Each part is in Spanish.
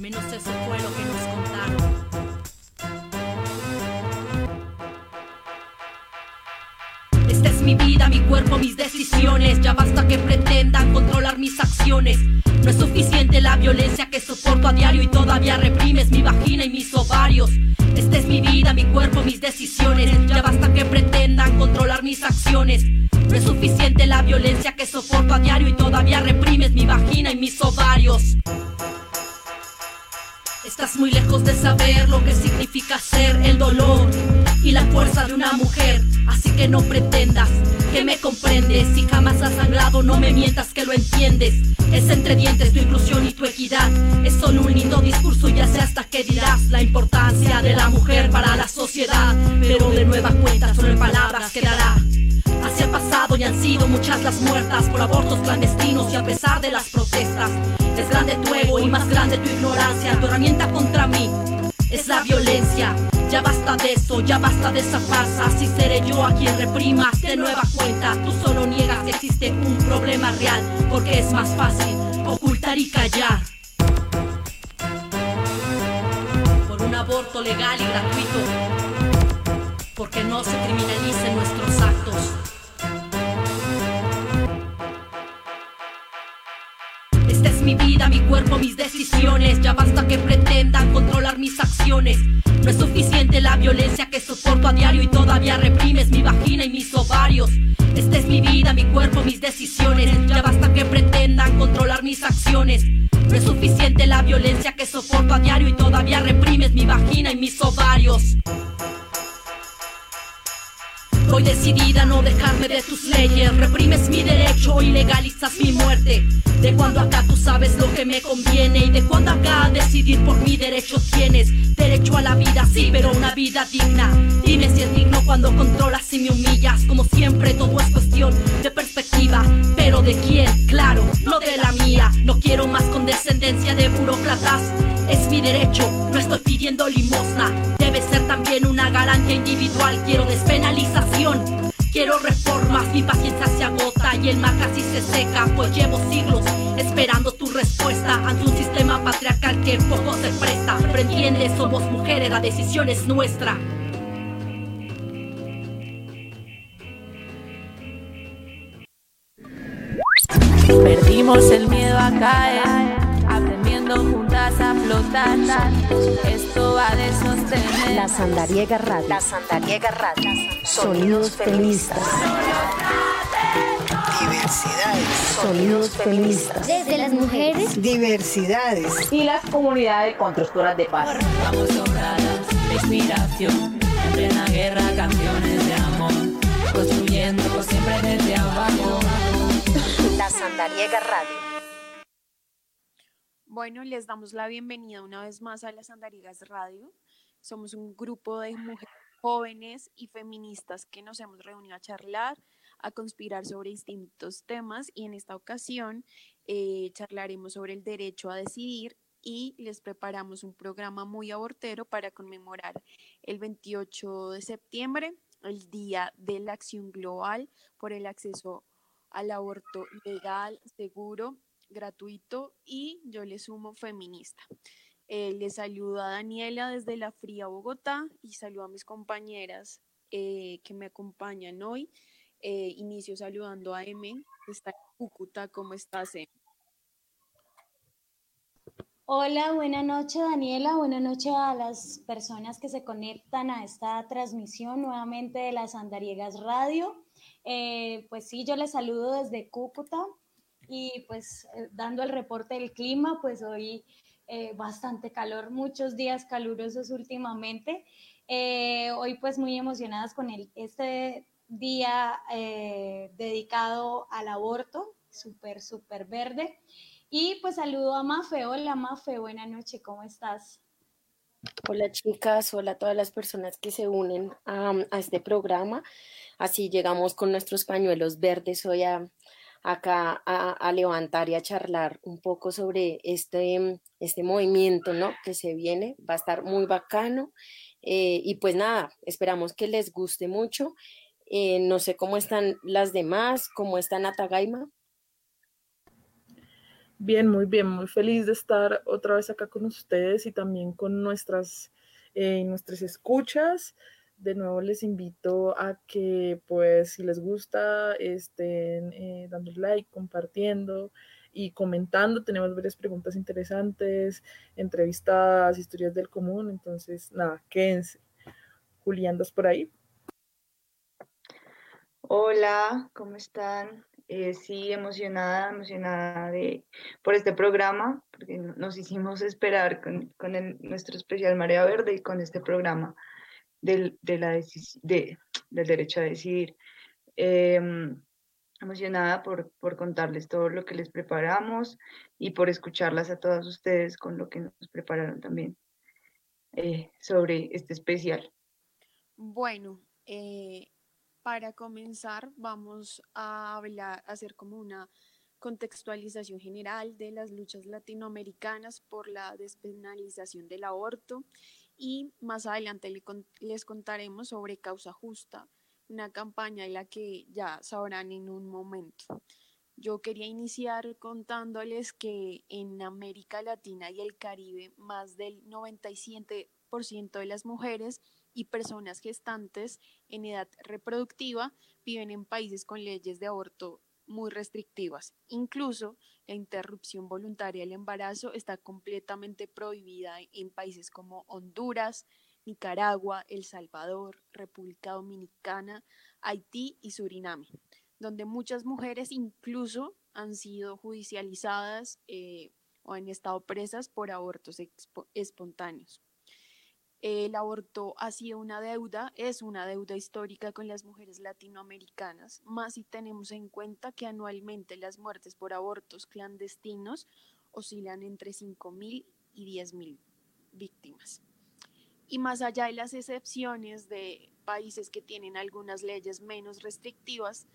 menos eso fue lo que nos contaron. Esta es mi vida, mi cuerpo, mis decisiones. Ya basta que pretendan controlar mis acciones. No es suficiente la violencia que soporto a diario y todavía reprimes mi vagina y mis ovarios. Esta es mi vida, mi cuerpo, mis decisiones. Ya basta que pretendan controlar mis acciones. No es suficiente la violencia que soporto a diario y todavía reprimes mi vagina y mis ovarios. Muy lejos de saber lo que significa ser el dolor y la fuerza de una mujer. Así que no pretendas que me comprendes. Si jamás has sangrado, no me mientas que lo entiendes. Es entre dientes tu inclusión y tu equidad. Es solo un lindo discurso, ya sé hasta qué dirás. La importancia de la mujer para la sociedad. Pero de nueva cuenta, solo en palabras quedará. Así ha pasado y han sido muchas las muertas por abortos clandestinos y a pesar de las protestas. Es grande tu ego y más grande tu ignorancia. Tu herramienta contra mí es la violencia. Ya basta de eso, ya basta de esa farsa. Si seré yo a quien reprimas de nueva cuenta. Tú solo niegas que existe un problema real, porque es más fácil ocultar y callar. Por un aborto legal y gratuito. Porque no se criminalicen nuestros actos. Mi vida, mi cuerpo, mis decisiones. Ya basta que pretendan controlar mis acciones. No es suficiente la violencia que soporto a diario y todavía reprimes mi vagina y mis ovarios. Esta es mi vida, mi cuerpo, mis decisiones. Ya basta que pretendan controlar mis acciones. No es suficiente la violencia que soporto a diario y todavía reprimes mi vagina y mis ovarios. Voy decidida a no dejarme de tus leyes. Reprimes mi derecho y legalizas mi muerte. De cuando acá tú sabes lo que me conviene y de cuando acá decidir por mi derecho tienes. Derecho a la vida, sí, pero una vida digna. Dime si es digno cuando controlas y me humillas. Como siempre, todo es cuestión de perspectiva. Pero de quién, claro, no de la mía. No quiero más condescendencia de burócratas. Es mi derecho, no estoy pidiendo limosna. Una garantía individual. Quiero despenalización. Quiero reformas, mi paciencia se agota y el mar casi se seca, pues llevo siglos esperando tu respuesta ante un sistema patriarcal que poco se presta. Pero somos mujeres, la decisión es nuestra. Perdimos el miedo a caer, aprendiendo juntas a flotar. Esto va de sostener. La Sandariega Radio. La Sandariega Radio. Sonidos feministas. Diversidades. Sonidos feministas. Desde las mujeres. Diversidades. Y las comunidades constructoras de paz. Vamos sobradas de inspiración. En plena guerra, canciones de amor. Construyendo siempre desde abajo. La Sandariega Radio. Bueno, les damos la bienvenida una vez más a las Andariegas Radio. Somos un grupo de mujeres jóvenes y feministas que nos hemos reunido a charlar, a conspirar sobre distintos temas y en esta ocasión eh, charlaremos sobre el derecho a decidir y les preparamos un programa muy abortero para conmemorar el 28 de septiembre, el Día de la Acción Global por el acceso al aborto legal, seguro, gratuito y yo le sumo feminista. Eh, les saluda Daniela desde la fría Bogotá y saludo a mis compañeras eh, que me acompañan hoy. Eh, inicio saludando a M, que está en Cúcuta. ¿Cómo estás, Em? Hola, buena noche Daniela, buena noche a las personas que se conectan a esta transmisión nuevamente de las Andariegas Radio. Eh, pues sí, yo les saludo desde Cúcuta y pues eh, dando el reporte del clima, pues hoy eh, bastante calor, muchos días calurosos últimamente. Eh, hoy pues muy emocionadas con el, este día dedicado al aborto, súper, súper verde. Y pues saludo a Mafe. Hola Mafe, buena noche, ¿cómo estás? Hola chicas, hola a todas las personas que se unen a, a este programa. Así llegamos con nuestros pañuelos verdes hoy a, acá a, levantar y a charlar un poco sobre este, este movimiento ¿no? que se viene. Va a estar muy bacano. Eh, y pues nada, esperamos que les guste mucho. Eh, no sé cómo están las demás, cómo está Natagaima. Bien, muy bien, muy feliz de estar otra vez acá con ustedes y también con nuestras, eh, nuestras escuchas. De nuevo les invito a que, pues, si les gusta, estén eh, dando like, compartiendo y comentando. Tenemos varias preguntas interesantes, entrevistas, historias del común. Entonces, nada, quédense. Julián, ¿das por ahí? Hola, ¿cómo están? Eh, sí, emocionada, emocionada de, por este programa, porque nos hicimos esperar con, con nuestro especial Marea Verde y con este programa del, del derecho a decidir. Em, emocionada por, por contarles todo lo que les preparamos y por escucharlas a todas ustedes con lo que nos prepararon también eh, sobre este especial. Bueno, eh, para comenzar vamos a hacer como una contextualización general de las luchas latinoamericanas por la despenalización del aborto y más adelante les contaremos sobre Causa Justa, una campaña en la que ya sabrán en un momento. Yo quería iniciar contándoles que en América Latina y el Caribe más del 97% de las mujeres y personas gestantes en edad reproductiva viven en países con leyes de aborto muy restrictivas. Incluso la interrupción voluntaria del embarazo está completamente prohibida en países como Honduras, Nicaragua, El Salvador, República Dominicana, Haití y Suriname, donde muchas mujeres incluso han sido judicializadas eh, o han estado presas por abortos espontáneos. El aborto ha sido una deuda, es una deuda histórica con las mujeres latinoamericanas, más si tenemos en cuenta que anualmente las muertes por abortos clandestinos oscilan entre 5.000 y 10.000 víctimas. Y más allá de las excepciones de países que tienen algunas leyes menos restrictivas,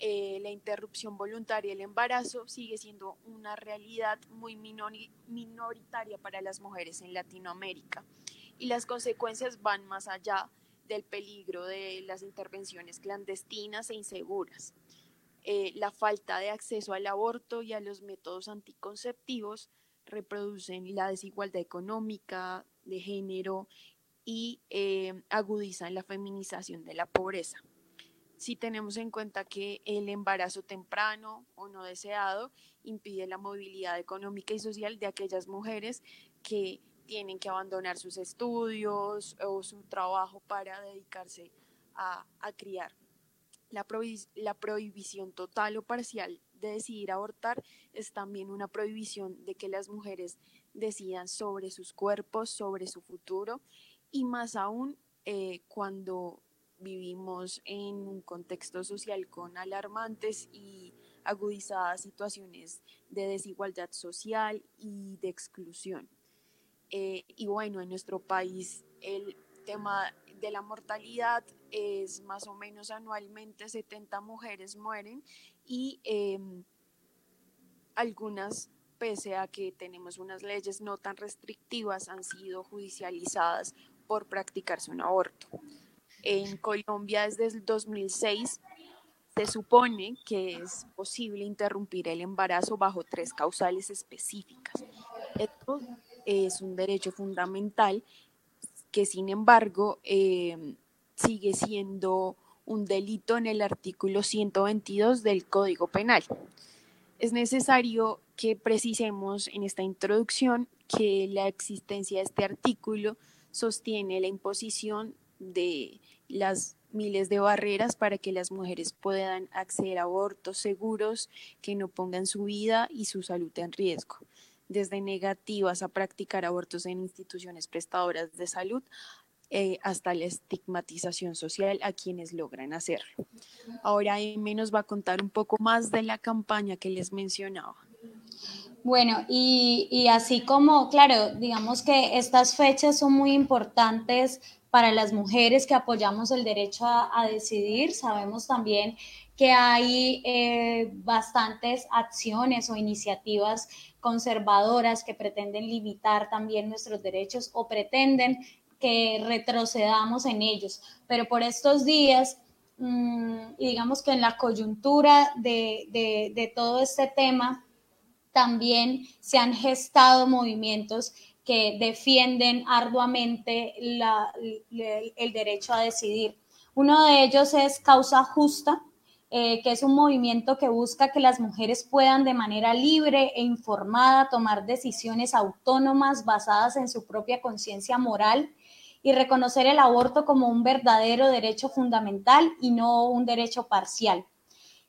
eh, la interrupción voluntaria del embarazo sigue siendo una realidad muy minoritaria para las mujeres en Latinoamérica. Y las consecuencias van más allá del peligro de las intervenciones clandestinas e inseguras. Eh, la falta de acceso al aborto y a los métodos anticonceptivos reproducen la desigualdad económica, de género y eh, agudizan la feminización de la pobreza. Si tenemos en cuenta que el embarazo temprano o no deseado impide la movilidad económica y social de aquellas mujeres que tienen que abandonar sus estudios o su trabajo para dedicarse a, criar. La, prohibición total o parcial de decidir abortar es también una prohibición de que las mujeres decidan sobre sus cuerpos, sobre su futuro y más aún eh, cuando vivimos en un contexto social con alarmantes y agudizadas situaciones de desigualdad social y de exclusión. Eh, y bueno, en nuestro país el tema de la mortalidad es más o menos anualmente 70 mujeres mueren y em, algunas pese a que tenemos unas leyes no tan restrictivas, han sido judicializadas por practicarse un aborto. En Colombia desde el 2006 se supone que es posible interrumpir el embarazo bajo tres causales específicas. Es un derecho fundamental que sin embargo eh, sigue siendo un delito en el artículo 122 del Código Penal. Es necesario que precisemos en esta introducción que la existencia de este artículo sostiene la imposición de las miles de barreras para que las mujeres puedan acceder a abortos seguros que no pongan su vida y su salud en riesgo, desde negativas a practicar abortos en instituciones prestadoras de salud eh, hasta la estigmatización social a quienes logran hacerlo. Ahora M nos va a contar un poco más de la campaña que les mencionaba. Bueno, y, así como, claro, digamos que estas fechas son muy importantes para las mujeres que apoyamos el derecho a, decidir. Sabemos también que hay eh, bastantes acciones o iniciativas conservadoras que pretenden limitar también nuestros derechos o pretenden que retrocedamos en ellos. Pero por estos días, mm, digamos que en la coyuntura de, todo este tema, también se han gestado movimientos que defienden arduamente el derecho a decidir. Uno de ellos es Causa Justa, eh, que es un movimiento que busca que las mujeres puedan de manera libre e informada tomar decisiones autónomas basadas en su propia conciencia moral y reconocer el aborto como un verdadero derecho fundamental y no un derecho parcial.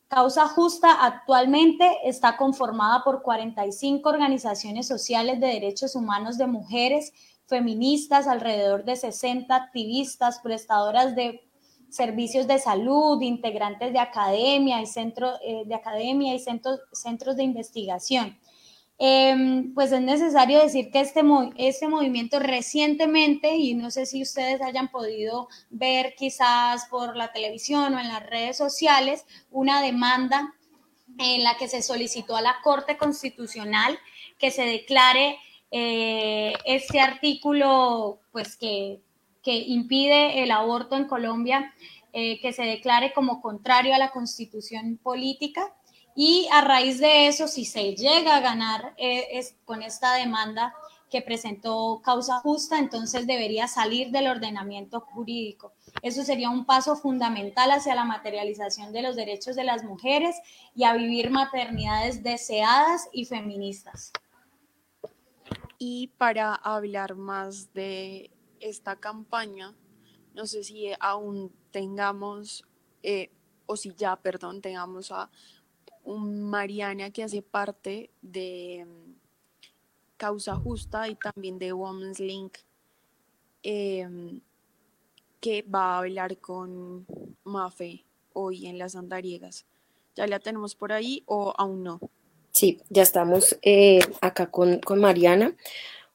Causa Justa actualmente está conformada por 45 organizaciones sociales de derechos humanos de mujeres, feministas, alrededor de 60 activistas, prestadoras de servicios de salud, integrantes de academia y, centro, eh, de, academia y centros, centros de investigación. Em, pues es necesario decir que este, este movimiento recientemente, y no sé si ustedes hayan podido ver quizás por la televisión o en las redes sociales, una demanda en la que se solicitó a la Corte Constitucional que se declare eh, este artículo, pues que, que, impide el aborto en Colombia, eh, que se declare como contrario a la constitución política y a raíz de eso, si se llega a ganar eh, con esta demanda que presentó causa justa, entonces debería salir del ordenamiento jurídico. Eso sería un paso fundamental hacia la materialización de los derechos de las mujeres y a vivir maternidades deseadas y feministas. Y para hablar más de esta campaña, no sé si aún tengamos, eh, o si ya, perdón, tengamos a Mariana que hace parte de mm, Causa Justa y también de Women's Link, em, que va a hablar con Mafe hoy en las Andariegas. ¿Ya la tenemos por ahí o aún no? Sí, ya estamos eh, acá con, con Mariana.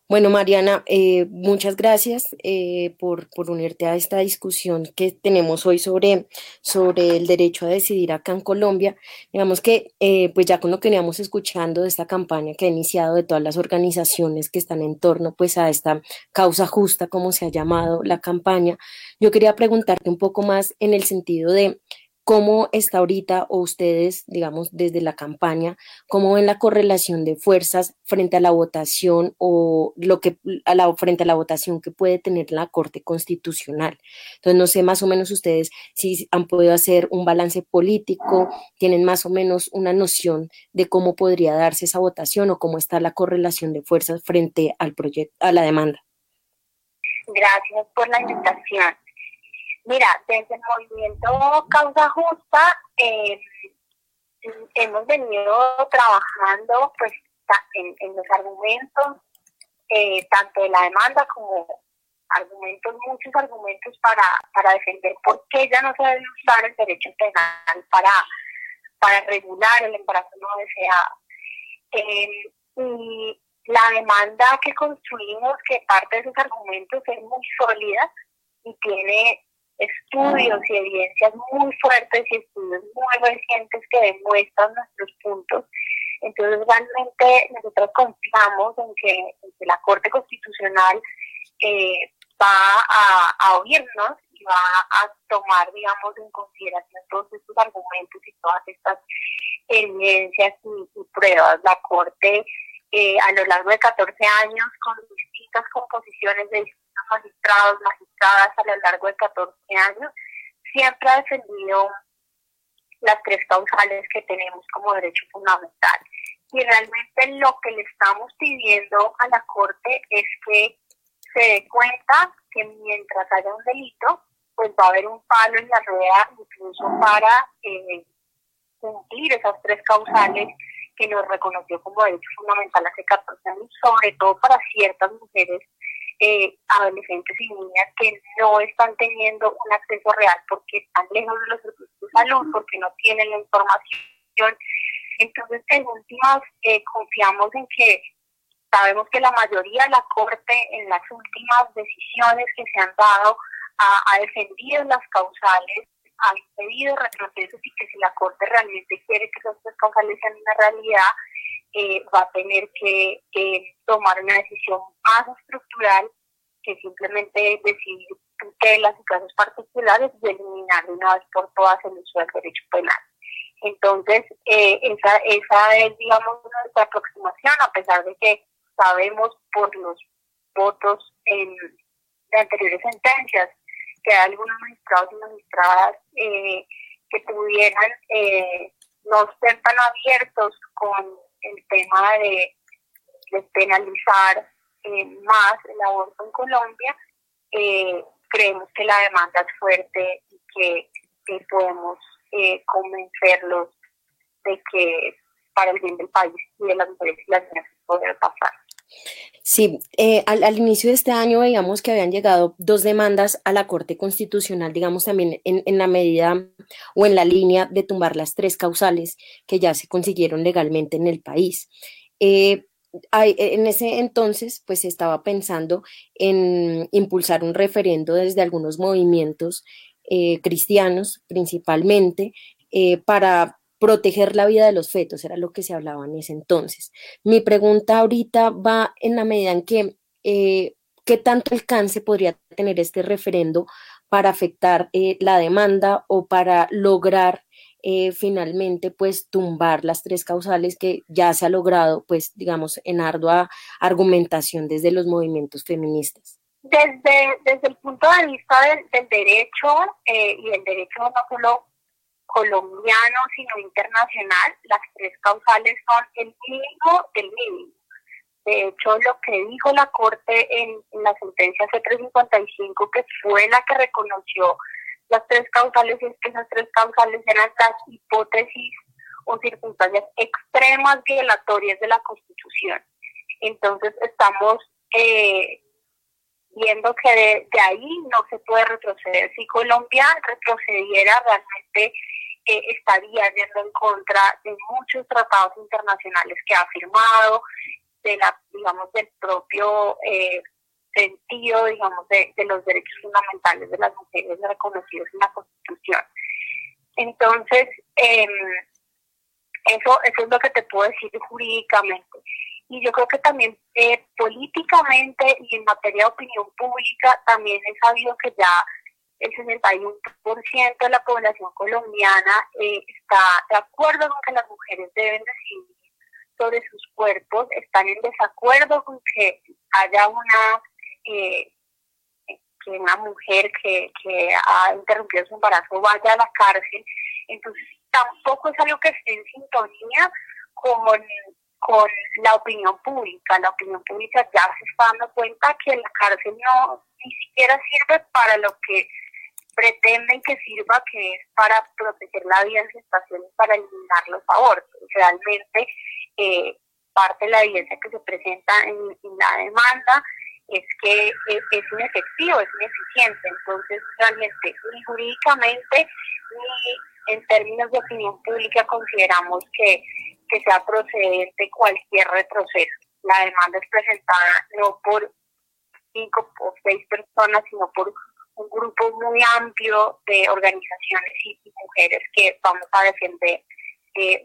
Bueno, Mariana, eh, muchas gracias eh, por, unirte a esta discusión que tenemos hoy sobre, sobre el derecho a decidir acá en Colombia. Digamos que, eh, pues ya con lo que veníamos escuchando de esta campaña que ha iniciado de todas las organizaciones que están en torno pues a esta causa justa, como se ha llamado la campaña, yo quería preguntarte un poco más en el sentido de ¿Cómo está ahorita o ustedes, digamos, desde la campaña, cómo ven la correlación de fuerzas frente a la votación o lo que a la frente a la votación que puede tener la Corte Constitucional? Entonces, no sé más o menos ustedes si han podido hacer un balance político, tienen más o menos una noción de cómo podría darse esa votación o cómo está la correlación de fuerzas frente al proyecto a la demanda. Gracias por la invitación. Mira, desde el movimiento Causa Justa eh, hemos venido trabajando pues en, los argumentos, eh, tanto de la demanda como argumentos, muchos argumentos para, para defender por qué ya no se debe usar el derecho penal para, para regular el embarazo no deseado. Eh, y la demanda que construimos, que parte de esos argumentos es muy sólida y tiene estudios y evidencias muy fuertes y estudios muy recientes que demuestran nuestros puntos. Entonces, realmente nosotros confiamos en que, la Corte Constitucional eh, va a, oírnos y va a tomar, digamos, en consideración todos estos argumentos y todas estas evidencias y, pruebas. La Corte, eh, a lo largo de 14 años, con distintas composiciones de magistrados, magistradas a lo largo de 14 años, siempre ha defendido las tres causales que tenemos como derecho fundamental. Y realmente lo que le estamos pidiendo a la Corte es que se dé cuenta que mientras haya un delito, pues va a haber un palo en la rueda incluso para eh, cumplir esas tres causales que nos reconoció como derecho fundamental hace 14 años, sobre todo para ciertas mujeres eh, adolescentes y niñas que no están teniendo un acceso real porque están lejos de los servicios de salud, porque no tienen la información. Entonces, en últimas, eh, confiamos en que sabemos que la mayoría de la Corte en las últimas decisiones que se han dado ha, defendido las causales, ha impedido retrocesos y que si la Corte realmente quiere que esas causales sean una realidad, eh, va a tener que tomar una decisión más estructural que simplemente decidir que las situaciones particulares y eliminar de una vez por todas el uso del derecho penal. Entonces, eh, esa, esa es, digamos, nuestra aproximación, a pesar de que sabemos por los votos en, de anteriores sentencias que hay algunos magistrados y magistradas eh, que pudieran eh, no ser tan abiertos con el tema de, penalizar eh, más el aborto en Colombia, creemos que la demanda es fuerte y que, podemos convencerlos de que para el bien del país y de las mujeres y las niñas poder pasar. Sí, eh, al, inicio de este año veíamos que habían llegado dos demandas a la Corte Constitucional, digamos también en, la medida o en la línea de tumbar las tres causales que ya se consiguieron legalmente en el país. Eh, en ese entonces, pues estaba pensando en impulsar un referendo desde algunos movimientos eh, cristianos principalmente para proteger la vida de los fetos, era lo que se hablaba en ese entonces. Mi pregunta ahorita va en la medida en que, eh, ¿qué tanto alcance podría tener este referendo para afectar eh, la demanda o para lograr eh, finalmente pues tumbar las tres causales que ya se ha logrado pues digamos en ardua argumentación desde los movimientos feministas? Desde, desde el punto de vista del, derecho y el derecho no colombiano, sino internacional, las tres causales son el mínimo del mínimo. De hecho, lo que dijo la Corte en, la sentencia C355, que fue la que reconoció las tres causales, es que esas tres causales eran las hipótesis o circunstancias extremas violatorias de la Constitución. Entonces, estamos eh, viendo que de, de, ahí no se puede retroceder. Si Colombia retrocediera realmente estaría yendo en contra de muchos tratados internacionales que ha firmado, de la, digamos, del propio eh, sentido, digamos, de, los derechos fundamentales de las mujeres reconocidos en la Constitución. Entonces, em, eso, eso es lo que te puedo decir jurídicamente. Y yo creo que también eh, políticamente y en materia de opinión pública también he sabido que ya el 61% de la población colombiana eh, está de acuerdo con que las mujeres deben decidir sobre sus cuerpos, están en desacuerdo con que haya una eh, que una mujer que, que ha interrumpido su embarazo vaya a la cárcel. Entonces tampoco es algo que esté en sintonía con, con la opinión pública. La opinión pública ya se está dando cuenta que la cárcel no ni siquiera sirve para lo que pretenden que sirva, que es para proteger la vida en gestación y para eliminar los abortos. Realmente, eh, parte de la evidencia que se presenta en, la demanda es que es, inefectivo, es ineficiente. Entonces, realmente, ni jurídicamente ni en términos de opinión pública consideramos que, que sea procedente cualquier retroceso. La demanda es presentada no por cinco o seis personas, sino por un grupo muy amplio de organizaciones y, mujeres que vamos a defender eh,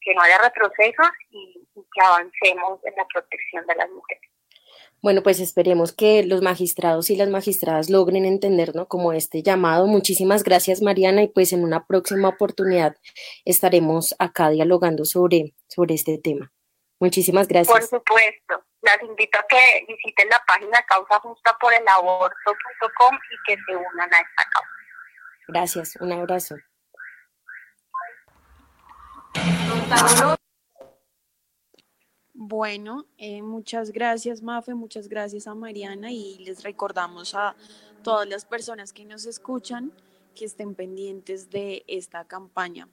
que no haya retrocesos y, que avancemos en la protección de las mujeres. Bueno, pues esperemos que los magistrados y las magistradas logren entender como este llamado. Muchísimas gracias, Mariana, y pues en una próxima oportunidad estaremos acá dialogando sobre, sobre este tema. Muchísimas gracias. Por supuesto las invito a que visiten la página causa justa por el aborto.com y que se unan a esta causa. Gracias, un abrazo. Bueno, eh, muchas gracias Mafe, muchas gracias a Mariana y les recordamos a todas las personas que nos escuchan que estén pendientes de esta campaña.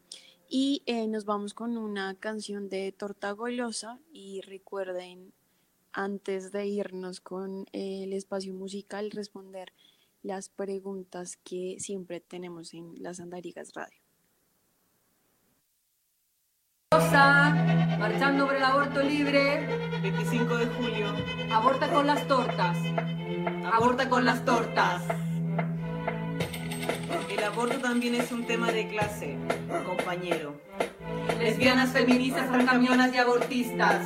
Y eh, nos vamos con una canción de Torta Golosa y recuerden antes de irnos con el espacio musical, responder las preguntas que siempre tenemos en las Andarigas Radio. marchando por el aborto libre. 25 de julio. Aborta con las tortas. Aborta con las tortas. El aborto también es un tema de clase, compañero. Lesbianas, feministas, camionas y abortistas.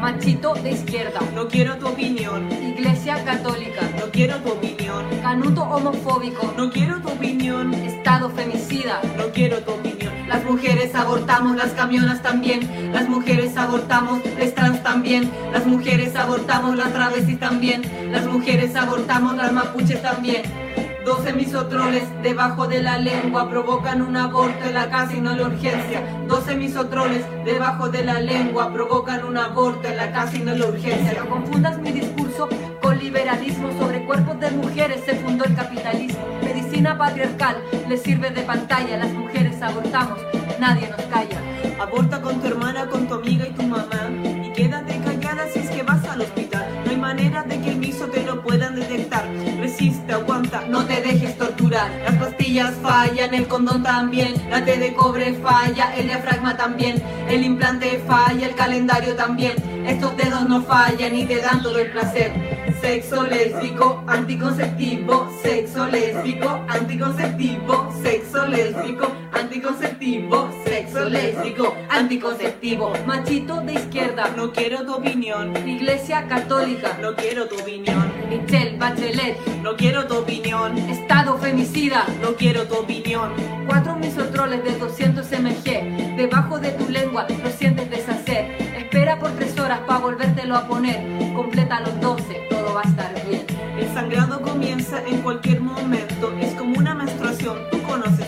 Machito de izquierda. No quiero tu opinión. Iglesia católica. No quiero tu opinión. Canuto homofóbico. No quiero tu opinión. Estado femicida. No quiero tu opinión. Las mujeres abortamos, las camionas también. Las mujeres abortamos, les trans también. Las mujeres abortamos, las travestis también. Las mujeres abortamos, las mapuches también. 12 misotroles debajo de la lengua provocan un aborto en la casa y no en la urgencia. 12 misotroles debajo de la lengua provocan un aborto en la casa y no en la urgencia. No confundas mi discurso con liberalismo sobre cuerpos de mujeres se fundó el capitalismo. Medicina patriarcal le sirve de pantalla. Las mujeres abortamos, nadie nos calla. Aborta con tu hermana, con tu amiga y tu mamá. 是啊 fallan, el condón también. La T de cobre falla, el diafragma también. El implante falla, el calendario también. Estos dedos no fallan y te dan todo el placer. Sexo lésbico, anticonceptivo, sexo lésbico, anticonceptivo, sexo lésbico, anticonceptivo, sexo lésbico, anticonceptivo. Machito de izquierda, no quiero tu opinión. Iglesia católica, No quiero tu opinión. Michelle Bachelet, No quiero tu opinión. Estado femicida, No quiero tu opinión. Cuatro misotroles de 200 mg debajo de tu lengua lo sientes deshacer. Espera por tres horas para volvértelo a poner. Completa los 12, todo va a estar bien. El sangrado comienza en cualquier momento. Es como una menstruación. Tú conoces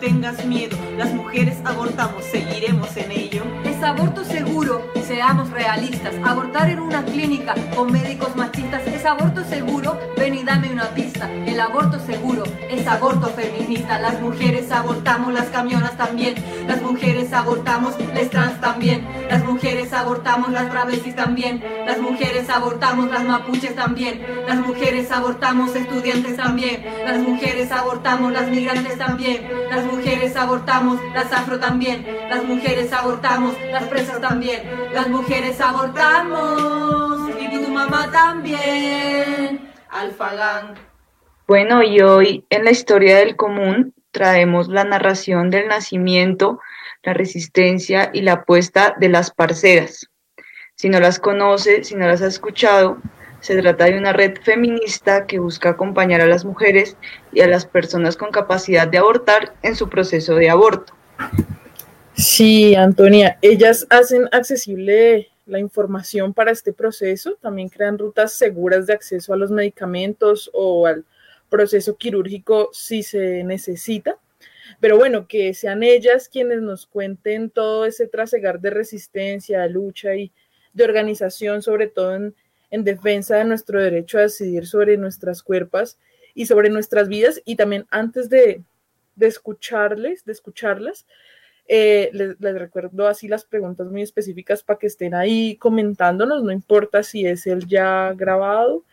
Tengas miedo. Las mujeres abortamos. Seguiremos en ello. Es aborto seguro, seamos realistas. Abortar en una clínica con médicos machistas es aborto seguro. Ven y dame una pista. El aborto seguro es aborto feminista. Las mujeres abortamos, las camionas también. Las mujeres abortamos, les trans también. Las mujeres abortamos, las travestis también. Las mujeres abortamos, las mapuches también. Las mujeres abortamos, estudiantes también. Las mujeres abortamos, las migrantes también. Mujeres abortamos, las afro también. Las mujeres abortamos, las presas también. Las mujeres abortamos y tu mamá también. Alfagán. Bueno, y hoy en la historia del común traemos la narración del nacimiento, la resistencia y la apuesta de las parceras. Si no las conoce, si no las ha escuchado, se trata de una red feminista que busca acompañar a las mujeres y a las personas con capacidad de abortar en su proceso de aborto. Sí, Antonia, ellas hacen accesible la información para este proceso, también crean rutas seguras de acceso a los medicamentos o al proceso quirúrgico si se necesita. Pero bueno, que sean ellas quienes nos cuenten todo ese trasegar de resistencia, lucha y de organización, sobre todo en, en defensa de nuestro derecho a decidir sobre nuestras cuerpos y sobre nuestras vidas. Y también antes de, de escucharles, de escucharlas, eh, les, recuerdo así las preguntas muy específicas para que estén ahí comentándonos, no importa si es el ya grabado,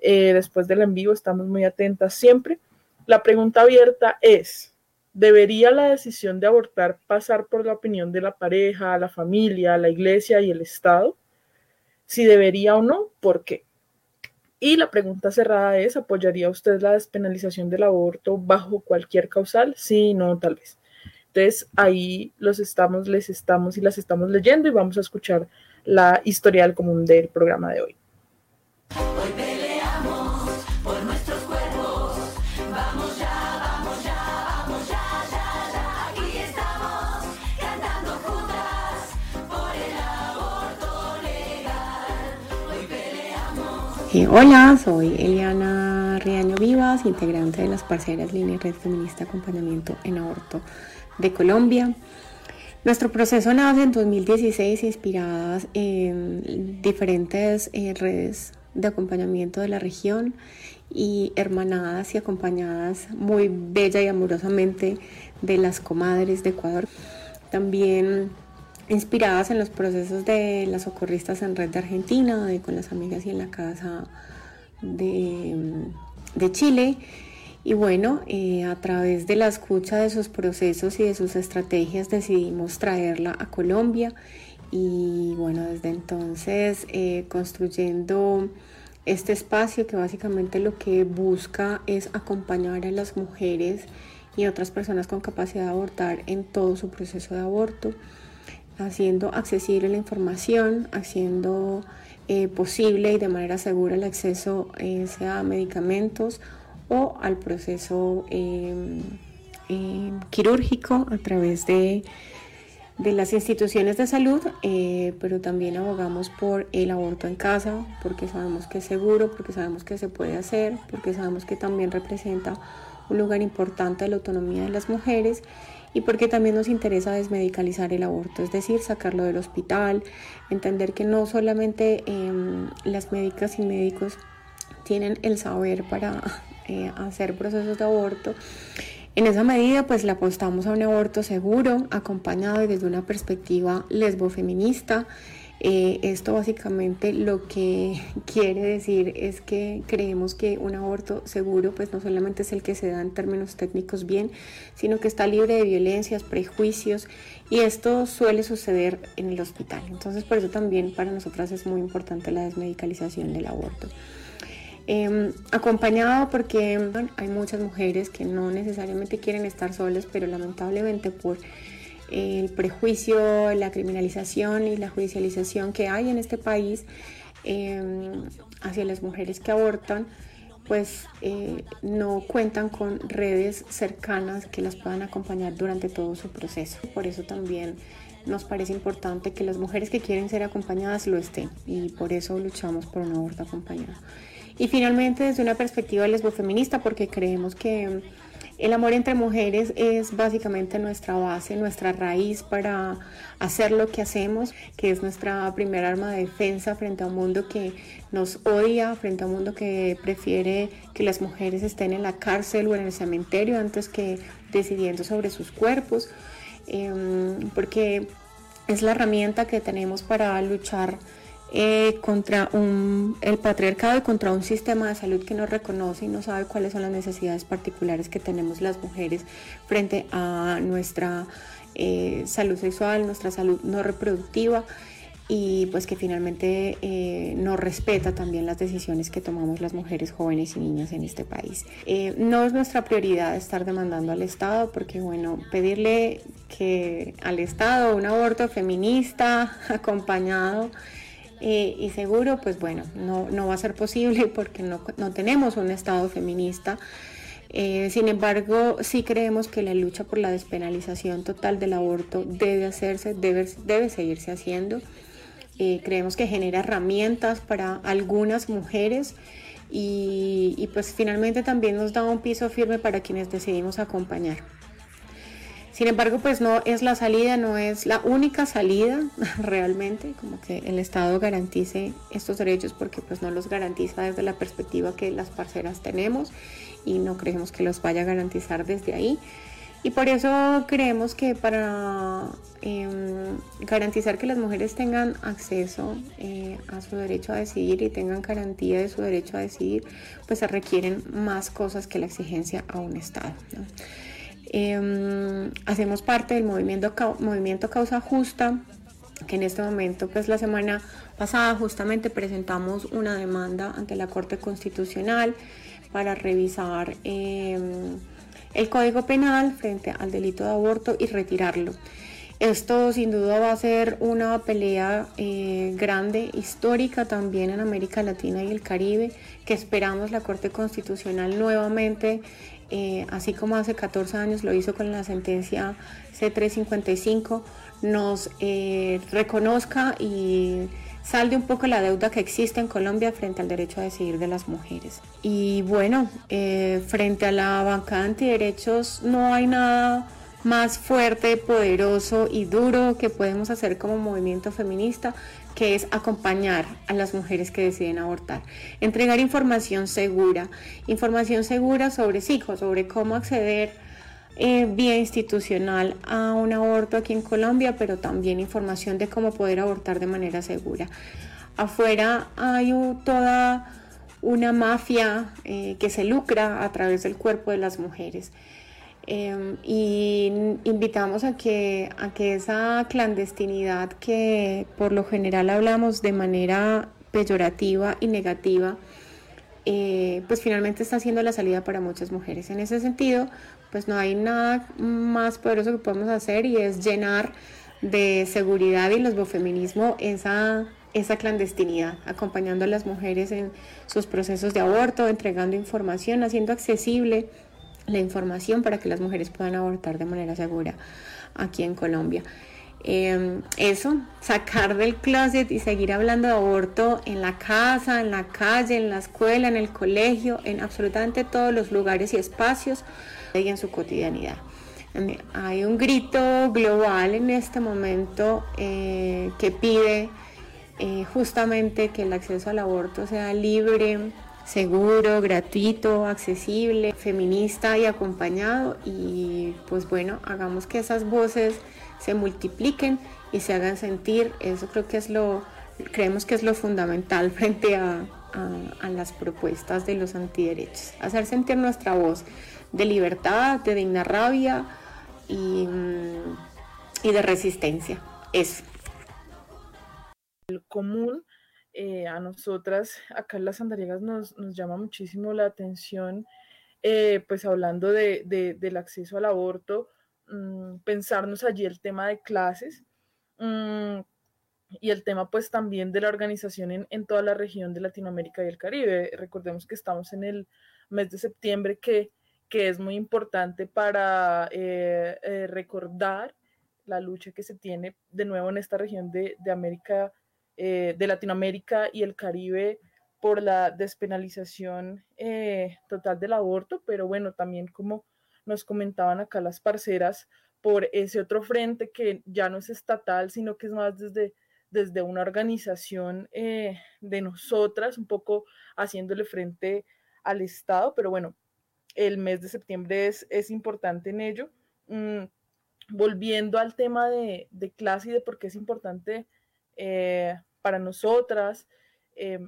eh, después del en vivo estamos muy atentas siempre. La pregunta abierta es, ¿debería la decisión de abortar pasar por la opinión de la pareja, la familia, la iglesia y el Estado? Si debería o no, ¿por qué? Y la pregunta cerrada es, ¿apoyaría usted la despenalización del aborto bajo cualquier causal? Sí, no, tal vez. Entonces ahí los estamos, les estamos y las estamos leyendo y vamos a escuchar la historia del común del programa de hoy. Hola, soy Eliana Riaño Vivas, integrante de las parceras Línea Red Feminista Acompañamiento en Aborto de Colombia. Nuestro proceso nace en 2016 inspiradas en diferentes eh, redes de acompañamiento de la región y hermanadas y acompañadas muy bella y amorosamente de las comadres de Ecuador. También inspiradas en los procesos de las socorristas en red de Argentina, de con las amigas y en la casa de, de Chile. Y bueno, eh, a través de la escucha de sus procesos y de sus estrategias decidimos traerla a Colombia y bueno, desde entonces eh, construyendo este espacio que básicamente lo que busca es acompañar a las mujeres y otras personas con capacidad de abortar en todo su proceso de aborto. Haciendo accesible la información, haciendo eh, posible y de manera segura el acceso eh, sea a medicamentos o al proceso em, em, quirúrgico a través de, de, las instituciones de salud, eh, pero también abogamos por el aborto en casa, porque sabemos que es seguro, porque sabemos que se puede hacer, porque sabemos que también representa un lugar importante de la autonomía de las mujeres y porque también nos interesa desmedicalizar el aborto, es decir, sacarlo del hospital, entender que no solamente em, las médicas y médicos tienen el saber para eh, hacer procesos de aborto. En esa medida, pues le apostamos a un aborto seguro, acompañado y desde una perspectiva lesbofeminista, eh, esto básicamente lo que quiere decir es que creemos que un aborto seguro pues no solamente es el que se da en términos técnicos bien, sino que está libre de violencias, prejuicios y esto suele suceder en el hospital. Entonces por eso también para nosotras es muy importante la desmedicalización del aborto. Em, acompañado porque hay muchas mujeres que no necesariamente quieren estar solas, pero lamentablemente por el prejuicio, la criminalización y la judicialización que hay en este país em, hacia las mujeres que abortan, pues eh, no cuentan con redes cercanas que las puedan acompañar durante todo su proceso. Por eso también nos parece importante que las mujeres que quieren ser acompañadas lo estén y por eso luchamos por un aborto acompañado. Y finalmente desde una perspectiva lesbofeminista porque creemos que el amor entre mujeres es básicamente nuestra base, nuestra raíz para hacer lo que hacemos, que es nuestra primera arma de defensa frente a un mundo que nos odia, frente a un mundo que prefiere que las mujeres estén en la cárcel o en el cementerio antes que decidiendo sobre sus cuerpos, em, porque es la herramienta que tenemos para luchar eh, contra un, el patriarcado y contra un sistema de salud que no reconoce y no sabe cuáles son las necesidades particulares que tenemos las mujeres frente a nuestra eh, salud sexual, nuestra salud no reproductiva y pues que finalmente eh, no respeta también las decisiones que tomamos las mujeres jóvenes y niñas en este país. no es nuestra prioridad estar demandando al Estado porque bueno, pedirle que al Estado un aborto feminista acompañado y seguro, pues bueno, no, no, va a ser posible porque no, no tenemos un Estado feminista. Eh, sin embargo, sí creemos que la lucha por la despenalización total del aborto debe hacerse, debe, debe seguirse haciendo. Eh, creemos que genera herramientas para algunas mujeres y pues finalmente también nos da un piso firme para quienes decidimos acompañar. Sin embargo, pues no es la salida, no es la única salida realmente, como que el Estado garantice estos derechos porque pues no los garantiza desde la perspectiva que las parceras tenemos y no creemos que los vaya a garantizar desde ahí. Y por eso creemos que para em, garantizar que las mujeres tengan acceso eh, a su derecho a decidir y tengan garantía de su derecho a decidir, pues se requieren más cosas que la exigencia a un Estado. Em, hacemos parte del movimiento, movimiento Causa Justa, que en este momento, pues la semana pasada justamente presentamos una demanda ante la Corte Constitucional para revisar em, el Código Penal frente al delito de aborto y retirarlo. Esto sin duda va a ser una pelea eh, grande, histórica también en América Latina y el Caribe, que esperamos la Corte Constitucional nuevamente eh, así como hace 14 años lo hizo con la sentencia C355, nos eh, reconozca y salde un poco la deuda que existe en Colombia frente al derecho a decidir de las mujeres. Y bueno, eh, frente a la bancada antiderechos no hay nada más fuerte, poderoso y duro que podemos hacer como movimiento feminista que es acompañar a las mujeres que deciden abortar, entregar información segura, información segura sobre hijos, sobre cómo acceder eh, vía institucional a un aborto aquí en Colombia, pero también información de cómo poder abortar de manera segura. Afuera hay toda una mafia eh, que se lucra a través del cuerpo de las mujeres. Em, y invitamos a que, a que esa clandestinidad que por lo general hablamos de manera peyorativa y negativa, eh, pues finalmente está siendo la salida para muchas mujeres. En ese sentido, pues no hay nada más poderoso que podemos hacer y es llenar de seguridad y lesbofeminismo esa, esa clandestinidad, acompañando a las mujeres en sus procesos de aborto, entregando información, haciendo accesible la información para que las mujeres puedan abortar de manera segura aquí en Colombia. Em, eso, sacar del closet y seguir hablando de aborto en la casa, en la calle, en la escuela, en el colegio, en absolutamente todos los lugares y espacios y en su cotidianidad. Hay un grito global en este momento eh, que pide eh, justamente que el acceso al aborto sea libre, seguro, gratuito, accesible, feminista y acompañado. Y pues bueno, hagamos que esas voces se multipliquen y se hagan sentir. Eso creo que es lo, creemos que es lo fundamental frente a, las propuestas de los antiderechos. Hacer sentir nuestra voz de libertad, de digna rabia y, mm, y de resistencia. Eso. El común eh, a nosotras acá en las nos, nos llama muchísimo la atención, eh, pues hablando de, del acceso al aborto, Mm, pensarnos allí el tema de clases mm, y el tema pues también de la organización en, en, toda la región de Latinoamérica y el Caribe. Recordemos que estamos en el mes de septiembre que, que es muy importante para eh, recordar la lucha que se tiene de nuevo en esta región de, de América, eh, de Latinoamérica y el Caribe por la despenalización total del aborto, pero bueno, también como nos comentaban acá las parceras, por ese otro frente que ya no es estatal, sino que es más desde, desde una organización eh, de nosotras, un poco haciéndole frente al Estado, pero bueno, el mes de septiembre es, es importante en ello. Mm, volviendo al tema de, de, clase y de por qué es importante eh, para nosotras, eh,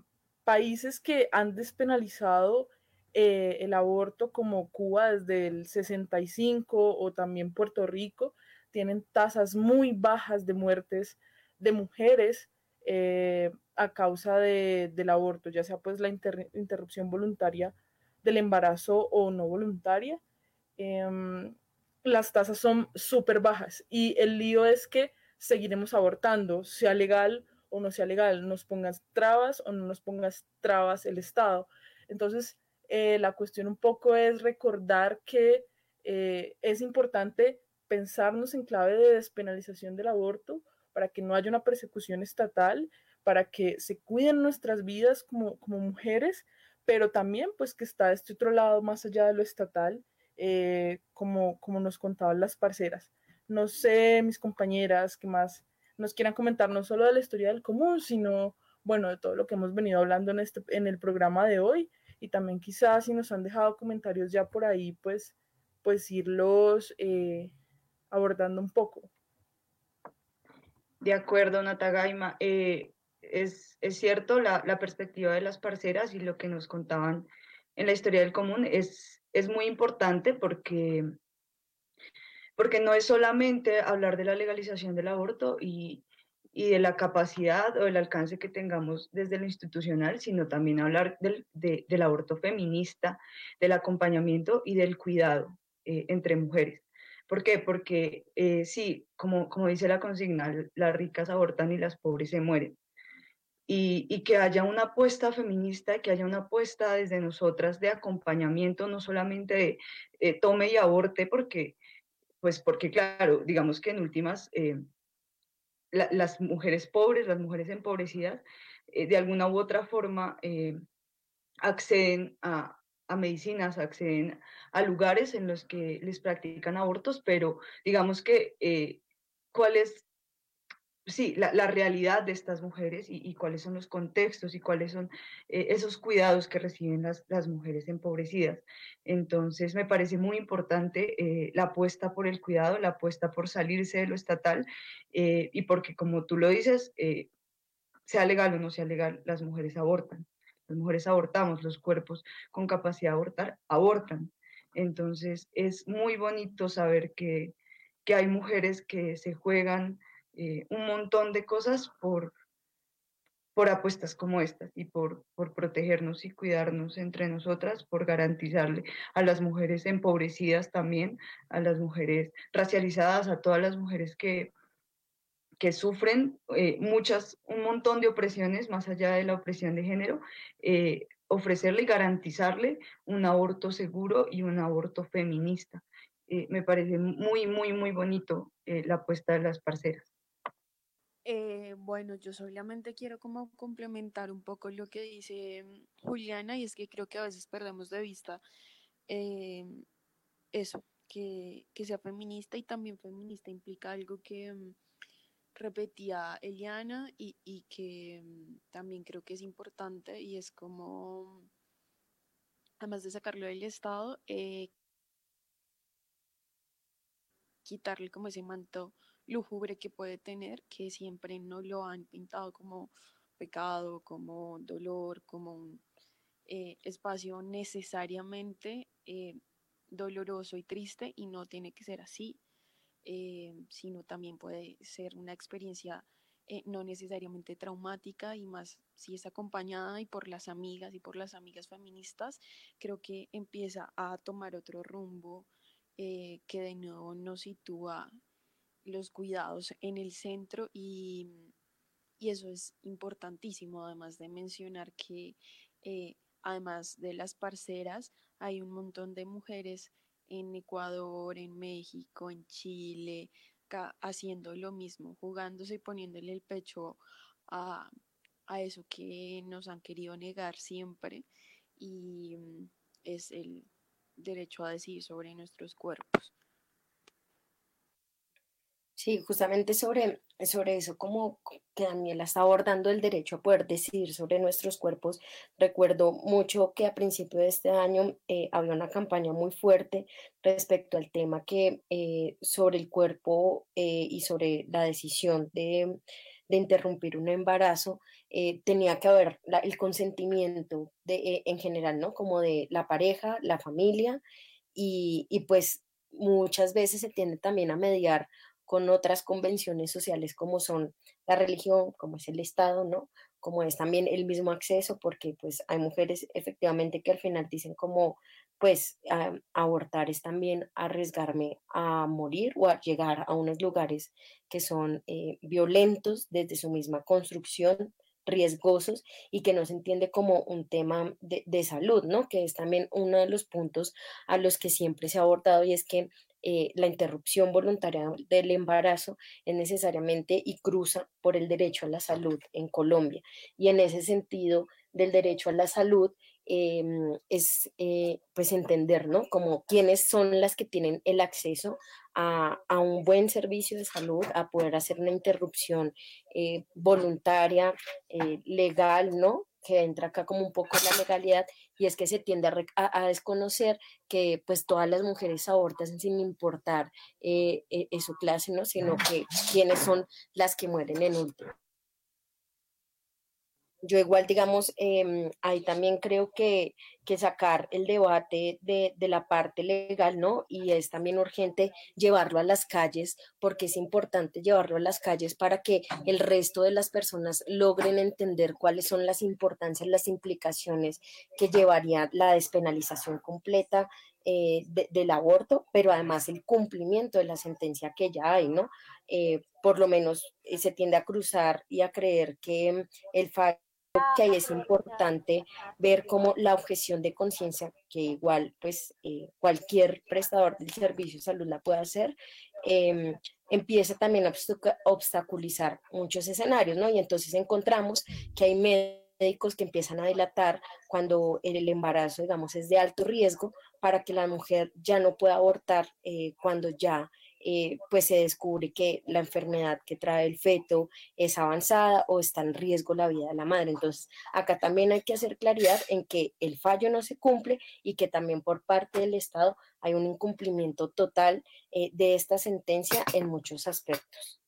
países que han despenalizado eh, el aborto como Cuba desde el 65 o también Puerto Rico tienen tasas muy bajas de muertes de mujeres a causa del aborto, ya sea pues la interrupción voluntaria del embarazo o no voluntaria. Em, las tasas son súper bajas y el lío es que seguiremos abortando, sea legal o no sea legal, nos pongas trabas o no nos pongas trabas el Estado. Entonces, eh, la cuestión un poco es recordar que eh, es importante pensarnos en clave de despenalización del aborto para que no haya una persecución estatal, para que se cuiden nuestras vidas como, como mujeres, pero también pues que está este otro lado más allá de lo estatal, eh, como, como nos contaban las parceras. No sé, mis compañeras, que más nos quieran comentar no solo de la historia del común, sino, bueno, de todo lo que hemos venido hablando en, este, en el programa de hoy y también quizás si nos han dejado comentarios ya por ahí, pues, pues irlos eh, abordando un poco. De acuerdo, Natagaima. Eh, es, es, cierto, la, la, perspectiva de las parceras y lo que nos contaban en la historia del común es, es muy importante porque, porque no es solamente hablar de la legalización del aborto y, y de la capacidad o el alcance que tengamos desde lo institucional, sino también hablar del, del aborto feminista, del acompañamiento y del cuidado eh, entre mujeres. ¿Por qué? Porque eh, sí, como, como dice la consigna, las ricas abortan y las pobres se mueren. Y, y, que haya una apuesta feminista, que haya una apuesta desde nosotras de acompañamiento, no solamente de eh, tome y aborte, porque, pues porque claro, digamos que en últimas las mujeres pobres, las mujeres empobrecidas, eh, de alguna u otra forma eh, acceden a, a, medicinas, acceden a lugares en los que les practican abortos, pero digamos que eh, cuál es sí, la, la, realidad de estas mujeres y, y, cuáles son los contextos y cuáles son eh, esos cuidados que reciben las, las, mujeres empobrecidas. Entonces, me parece muy importante eh, la apuesta por el cuidado, la apuesta por salirse de lo estatal eh, y porque, como tú lo dices, sea legal o no sea legal, las mujeres abortan. Las mujeres abortamos, los cuerpos con capacidad de abortar abortan. Entonces, es muy bonito saber que, que hay mujeres que se juegan eh, un montón de cosas por, por apuestas como estas y por, por protegernos y cuidarnos entre nosotras, por garantizarle a las mujeres empobrecidas también, a las mujeres racializadas, a todas las mujeres que, que sufren eh, muchas, un montón de opresiones más allá de la opresión de género, eh, ofrecerle y garantizarle un aborto seguro y un aborto feminista. Me parece muy, muy, muy bonito la apuesta de las parceras. Bueno, yo solamente quiero como complementar un poco lo que dice mm, Juliana y es que creo que a veces perdemos de vista eso, que, que, sea feminista y también feminista implica algo que, mm, repetía Eliana y, y que mm, también creo que es importante y es como, además de sacarlo del Estado, eh, quitarle como ese manto lúgubre que puede tener, que siempre no lo han pintado como pecado, como dolor, como un eh, espacio necesariamente eh, doloroso y triste y no tiene que ser así. Eh, sino también puede ser una experiencia no necesariamente traumática y más si es acompañada y por las amigas y por las amigas feministas, creo que empieza a tomar otro rumbo que de nuevo nos sitúa los cuidados en el centro y, y eso es importantísimo, además de mencionar que además de las parceras, hay un montón de mujeres en Ecuador, en México, en Chile, haciendo lo mismo, jugándose y poniéndole el pecho a, a eso que nos han querido negar siempre y mm, es el derecho a decidir sobre nuestros cuerpos. Sí, justamente sobre, sobre eso, como que Daniela está abordando el derecho a poder decidir sobre nuestros cuerpos, recuerdo mucho que a principio de este año eh, había una campaña muy fuerte respecto al tema que eh, sobre el cuerpo eh, y sobre la decisión de, de interrumpir un embarazo, tenía que haber el consentimiento de, en general, ¿no? Como de la pareja, la familia, y, y pues muchas veces se tiende también a mediar con otras convenciones sociales como son la religión, como es el Estado, ¿no? Como es también el mismo acceso, porque pues hay mujeres efectivamente que al final dicen como, pues abortar es también arriesgarme a morir o a llegar a unos lugares que son eh, violentos desde su misma construcción, riesgosos y que no se entiende como un tema de, de, salud, ¿no? Que es también uno de los puntos a los que siempre se ha abordado y es que eh, la interrupción voluntaria del embarazo es necesariamente y cruza por el derecho a la salud en Colombia. Y en ese sentido del derecho a la salud em, es eh, pues entender, ¿no? Como quiénes son las que tienen el acceso a, a, un buen servicio de salud, a poder hacer una interrupción eh, voluntaria, legal, ¿no? que entra acá como un poco la legalidad y es que se tiende a, desconocer que pues todas las mujeres abortan sin importar eh, eh, su clase, ¿no? Sino que quiénes son las que mueren en último yo igual, digamos, eh, ahí también creo que, que sacar el debate de, de, la parte legal, ¿no? Y es también urgente llevarlo a las calles, porque es importante llevarlo a las calles para que el resto de las personas logren entender cuáles son las importancias, las implicaciones que llevaría la despenalización completa eh, del aborto, pero además el cumplimiento de la sentencia que ya hay, ¿no? Eh, por lo menos eh, se tiende a cruzar y a creer que el fallo que ahí es importante ver cómo la objeción de conciencia, que igual pues eh, cualquier prestador del servicio de salud la puede hacer, eh, empieza también a obstaculizar muchos escenarios, ¿no? Y entonces encontramos que hay médicos que empiezan a dilatar cuando el embarazo, digamos, es de alto riesgo para que la mujer ya no pueda abortar eh, cuando ya eh, pues se descubre que la enfermedad que trae el feto es avanzada o está en riesgo la vida de la madre. Entonces, acá también hay que hacer claridad en que el fallo no se cumple y que también por parte del Estado hay un incumplimiento total eh, de esta sentencia en muchos aspectos.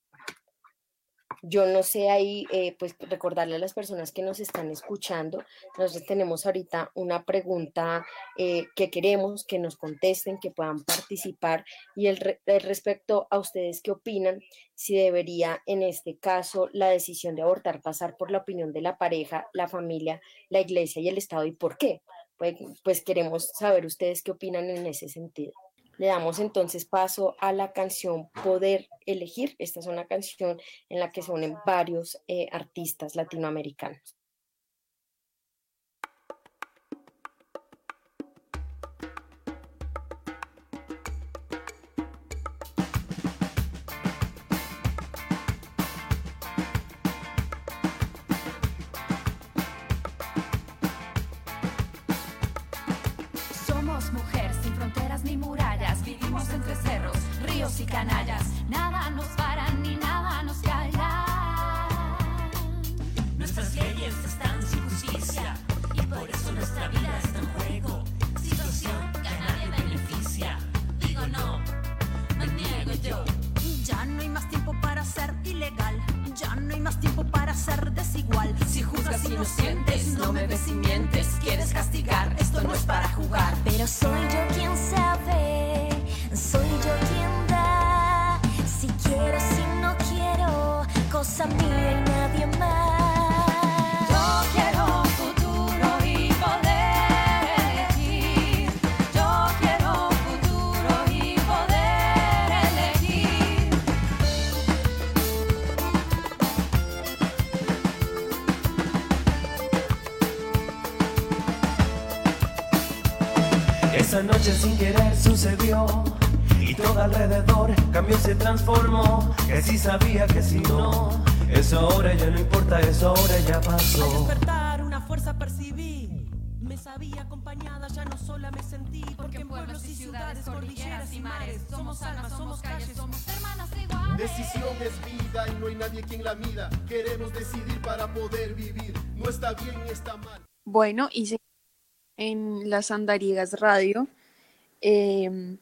Yo no sé ahí, eh, pues recordarle a las personas que nos están escuchando, nosotros tenemos ahorita una pregunta eh, que queremos que nos contesten, que puedan participar y el, respecto a ustedes qué opinan, si debería en este caso la decisión de abortar pasar por la opinión de la pareja, la familia, la iglesia y el Estado y por qué. Pues, pues queremos saber ustedes qué opinan en ese sentido. Le damos entonces paso a la canción Poder Elegir. Esta es una canción en la que se unen varios eh, artistas latinoamericanos. Juzgas inocentes, no me ves y mientes. Quieres castigar, esto no es para jugar. Pero soy yo quien sabe, soy yo quien da. Si quiero, si no quiero, cosa mía y todo alrededor cambió, se transformó. Que si sabía que si no, eso ahora ya no importa, eso ahora ya Al pasó. despertar una fuerza percibí. Me sabía acompañada, ya no sola me sentí. Porque en pueblos y ciudades, cordilleras y mares, somos almas, somos calles, somos hermanas iguales. Decisión es vida y no hay nadie quien la mida. Queremos decidir para poder vivir. No está bien ni está mal. Bueno, y se- en las Andariegas Radio, em,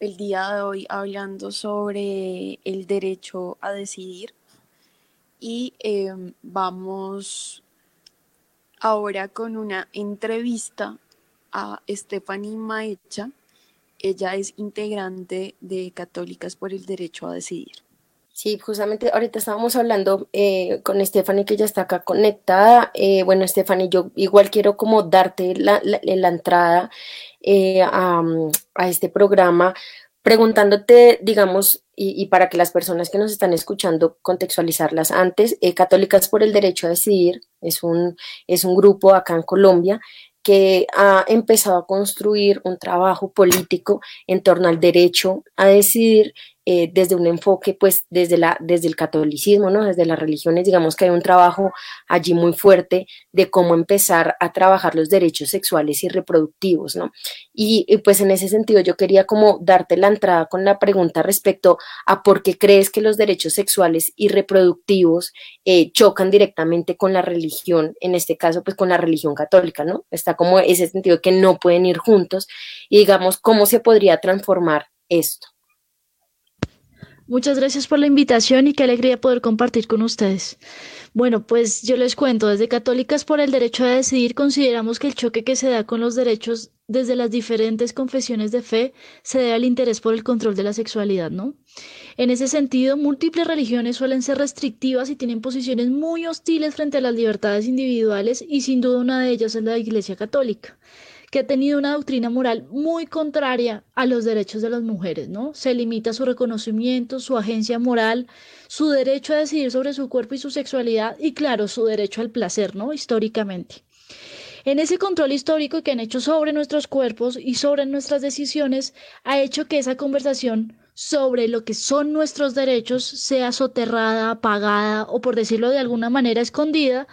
el día de hoy hablando sobre el derecho a decidir y em, vamos ahora con una entrevista a Stephanie Maecha. Ella es integrante de Católicas por el Derecho a Decidir. Sí, justamente ahorita estábamos hablando eh, con Stephanie que ya está acá conectada. Eh, bueno, Stephanie, yo igual quiero como darte la, la- la entrada eh, a, este programa preguntándote, digamos, y, y para que las personas que nos están escuchando contextualizarlas antes, eh, Católicas por el Derecho a Decidir es un, es un grupo acá en Colombia que ha empezado a construir un trabajo político en torno al derecho a decidir eh, desde un enfoque, pues, desde, la, desde el catolicismo, ¿no? Desde las religiones, digamos que hay un trabajo allí muy fuerte de cómo empezar a trabajar los derechos sexuales y reproductivos, ¿no? Y, pues en ese sentido yo quería como darte la entrada con la pregunta respecto a por qué crees que los derechos sexuales y reproductivos eh, chocan directamente con la religión, en este caso pues con la religión católica, ¿no? Está como ese sentido que no pueden ir juntos y digamos cómo se podría transformar esto. Muchas gracias por la invitación y qué alegría poder compartir con ustedes. Bueno, pues yo les cuento, desde Católicas por el Derecho a Decidir consideramos que el choque que se da con los derechos desde las diferentes confesiones de fe se debe al interés por el control de la sexualidad, ¿no? En ese sentido, múltiples religiones suelen ser restrictivas y tienen posiciones muy hostiles frente a las libertades individuales y sin duda una de ellas es la Iglesia Católica que ha tenido una doctrina moral muy contraria a los derechos de las mujeres, ¿no? Se limita su reconocimiento, su agencia moral, su derecho a decidir sobre su cuerpo y su sexualidad y, claro, su derecho al placer, ¿no? Históricamente. En ese control histórico que han hecho sobre nuestros cuerpos y sobre nuestras decisiones, ha hecho que esa conversación sobre lo que son nuestros derechos sea soterrada, apagada o, por decirlo de alguna manera, escondida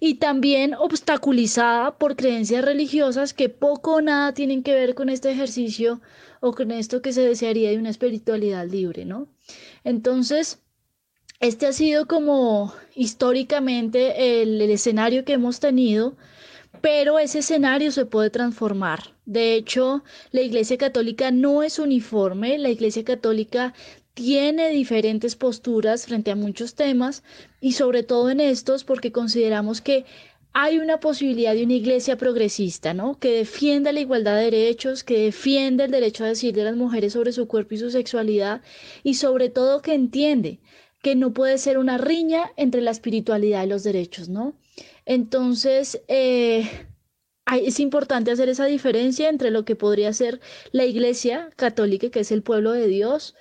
y también obstaculizada por creencias religiosas que poco o nada tienen que ver con este ejercicio o con esto que se desearía de una espiritualidad libre, ¿no? Entonces, este ha sido como históricamente el, el escenario que hemos tenido, pero ese escenario se puede transformar. De hecho, la Iglesia Católica no es uniforme, la Iglesia Católica tiene diferentes posturas frente a muchos temas y sobre todo en estos porque consideramos que hay una posibilidad de una iglesia progresista, ¿no? Que defienda la igualdad de derechos, que defiende el derecho a decir de las mujeres sobre su cuerpo y su sexualidad y sobre todo que entiende que no puede ser una riña entre la espiritualidad y los derechos, ¿no? Entonces, eh, es importante hacer esa diferencia entre lo que podría ser la Iglesia católica, que es el pueblo de Dios,